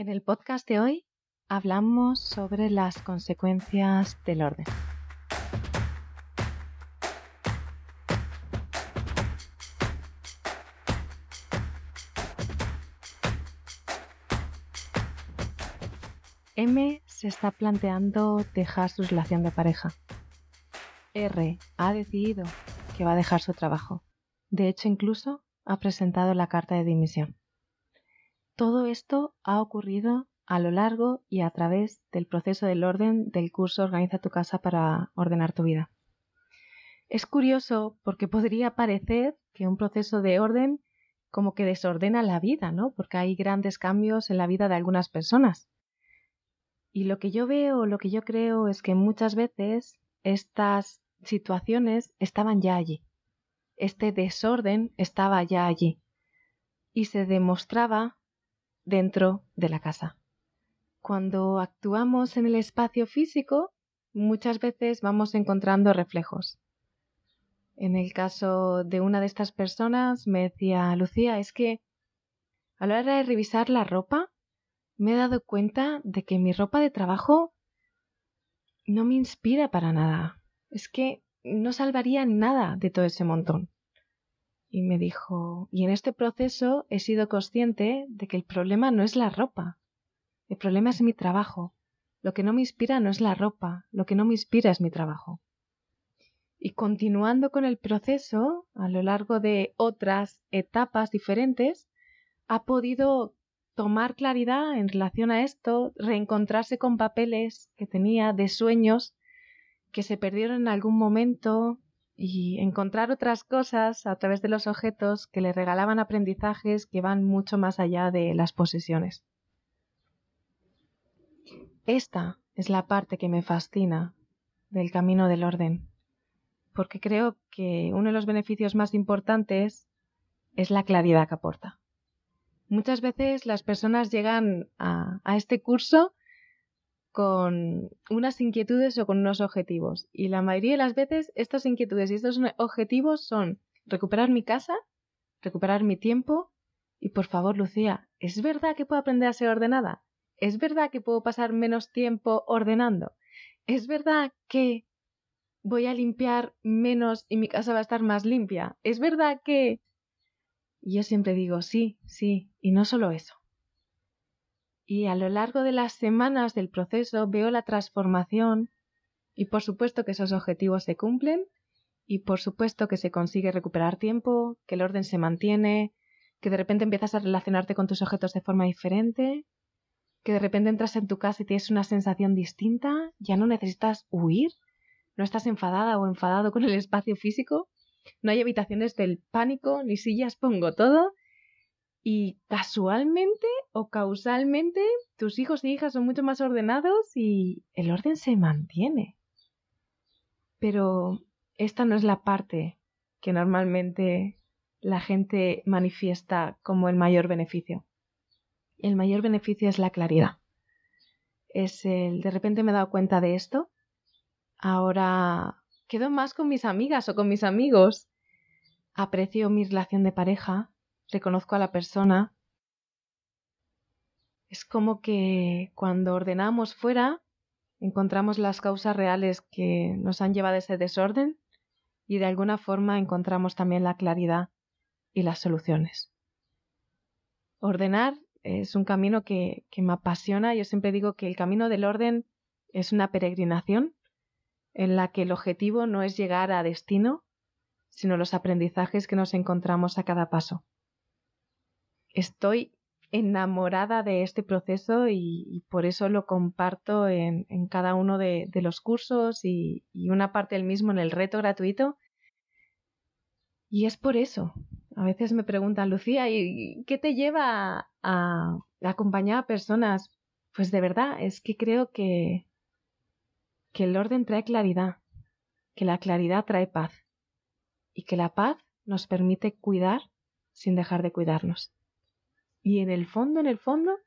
En el podcast de hoy hablamos sobre las consecuencias del orden. M se está planteando dejar su relación de pareja. R ha decidido que va a dejar su trabajo. De hecho, incluso ha presentado la carta de dimisión. Todo esto ha ocurrido a lo largo y a través del proceso del orden del curso Organiza tu casa para ordenar tu vida. Es curioso porque podría parecer que un proceso de orden como que desordena la vida, ¿no? Porque hay grandes cambios en la vida de algunas personas. Y lo que yo veo, lo que yo creo es que muchas veces estas situaciones estaban ya allí. Este desorden estaba ya allí y se demostraba dentro de la casa. Cuando actuamos en el espacio físico, muchas veces vamos encontrando reflejos. En el caso de una de estas personas me decía, Lucía, es que a la hora de revisar la ropa, me he dado cuenta de que mi ropa de trabajo no me inspira para nada. Es que no salvaría nada de todo ese montón y me dijo, y en este proceso he sido consciente de que el problema no es la ropa, el problema es mi trabajo. Lo que no me inspira no es la ropa, lo que no me inspira es mi trabajo. Y continuando con el proceso, a lo largo de otras etapas diferentes, ha podido tomar claridad en relación a esto, reencontrarse con papeles que tenía de sueños que se perdieron en algún momento, y encontrar otras cosas a través de los objetos que le regalaban aprendizajes que van mucho más allá de las posesiones. Esta es la parte que me fascina del camino del orden, porque creo que uno de los beneficios más importantes es la claridad que aporta. Muchas veces las personas llegan a, a este curso con unas inquietudes o con unos objetivos. Y la mayoría de las veces estas inquietudes y estos objetivos son recuperar mi casa, recuperar mi tiempo y por favor, Lucía, ¿es verdad que puedo aprender a ser ordenada? ¿Es verdad que puedo pasar menos tiempo ordenando? ¿Es verdad que voy a limpiar menos y mi casa va a estar más limpia? ¿Es verdad que... yo siempre digo sí, sí, y no solo eso. Y a lo largo de las semanas del proceso veo la transformación y por supuesto que esos objetivos se cumplen y por supuesto que se consigue recuperar tiempo, que el orden se mantiene, que de repente empiezas a relacionarte con tus objetos de forma diferente, que de repente entras en tu casa y tienes una sensación distinta, ya no necesitas huir, no estás enfadada o enfadado con el espacio físico, no hay habitaciones del pánico, ni sillas pongo todo, y casualmente o causalmente tus hijos y hijas son mucho más ordenados y el orden se mantiene. Pero esta no es la parte que normalmente la gente manifiesta como el mayor beneficio. El mayor beneficio es la claridad. Es el de repente me he dado cuenta de esto. Ahora quedo más con mis amigas o con mis amigos. Aprecio mi relación de pareja reconozco a la persona. Es como que cuando ordenamos fuera, encontramos las causas reales que nos han llevado a ese desorden y de alguna forma encontramos también la claridad y las soluciones. Ordenar es un camino que, que, me apasiona. Yo siempre digo que el camino del orden es una peregrinación en la que el objetivo no es llegar a destino, sino los aprendizajes que nos encontramos a cada paso estoy enamorada de este proceso y, por eso lo comparto en, cada uno de, los cursos y, una parte del mismo en el reto gratuito. Y es por eso. A veces me preguntan, Lucía, ¿y qué te lleva a, acompañar a personas? Pues de verdad, es que creo que, que el orden trae claridad, que la claridad trae paz y que la paz nos permite cuidar sin dejar de cuidarnos. Y en el fondo, en el fondo,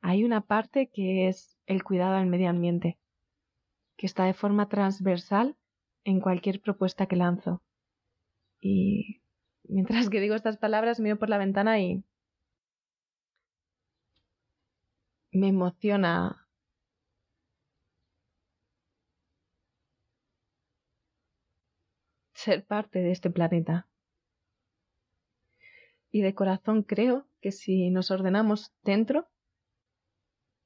hay una parte que es el cuidado al medio ambiente, que está de forma transversal en cualquier propuesta que lanzo. Y mientras que digo estas palabras, miro por la ventana y me emociona ser parte de este planeta. Y de corazón creo que si nos ordenamos dentro,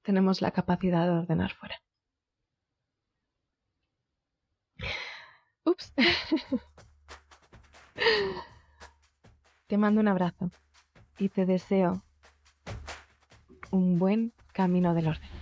tenemos la capacidad de ordenar fuera. Ups. te mando un abrazo y te deseo un buen camino del orden.